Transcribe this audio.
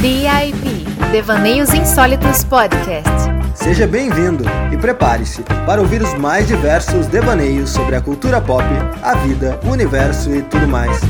DIP Devaneios Insólitos Podcast. Seja bem-vindo e prepare-se para ouvir os mais diversos devaneios sobre a cultura pop, a vida, o universo e tudo mais.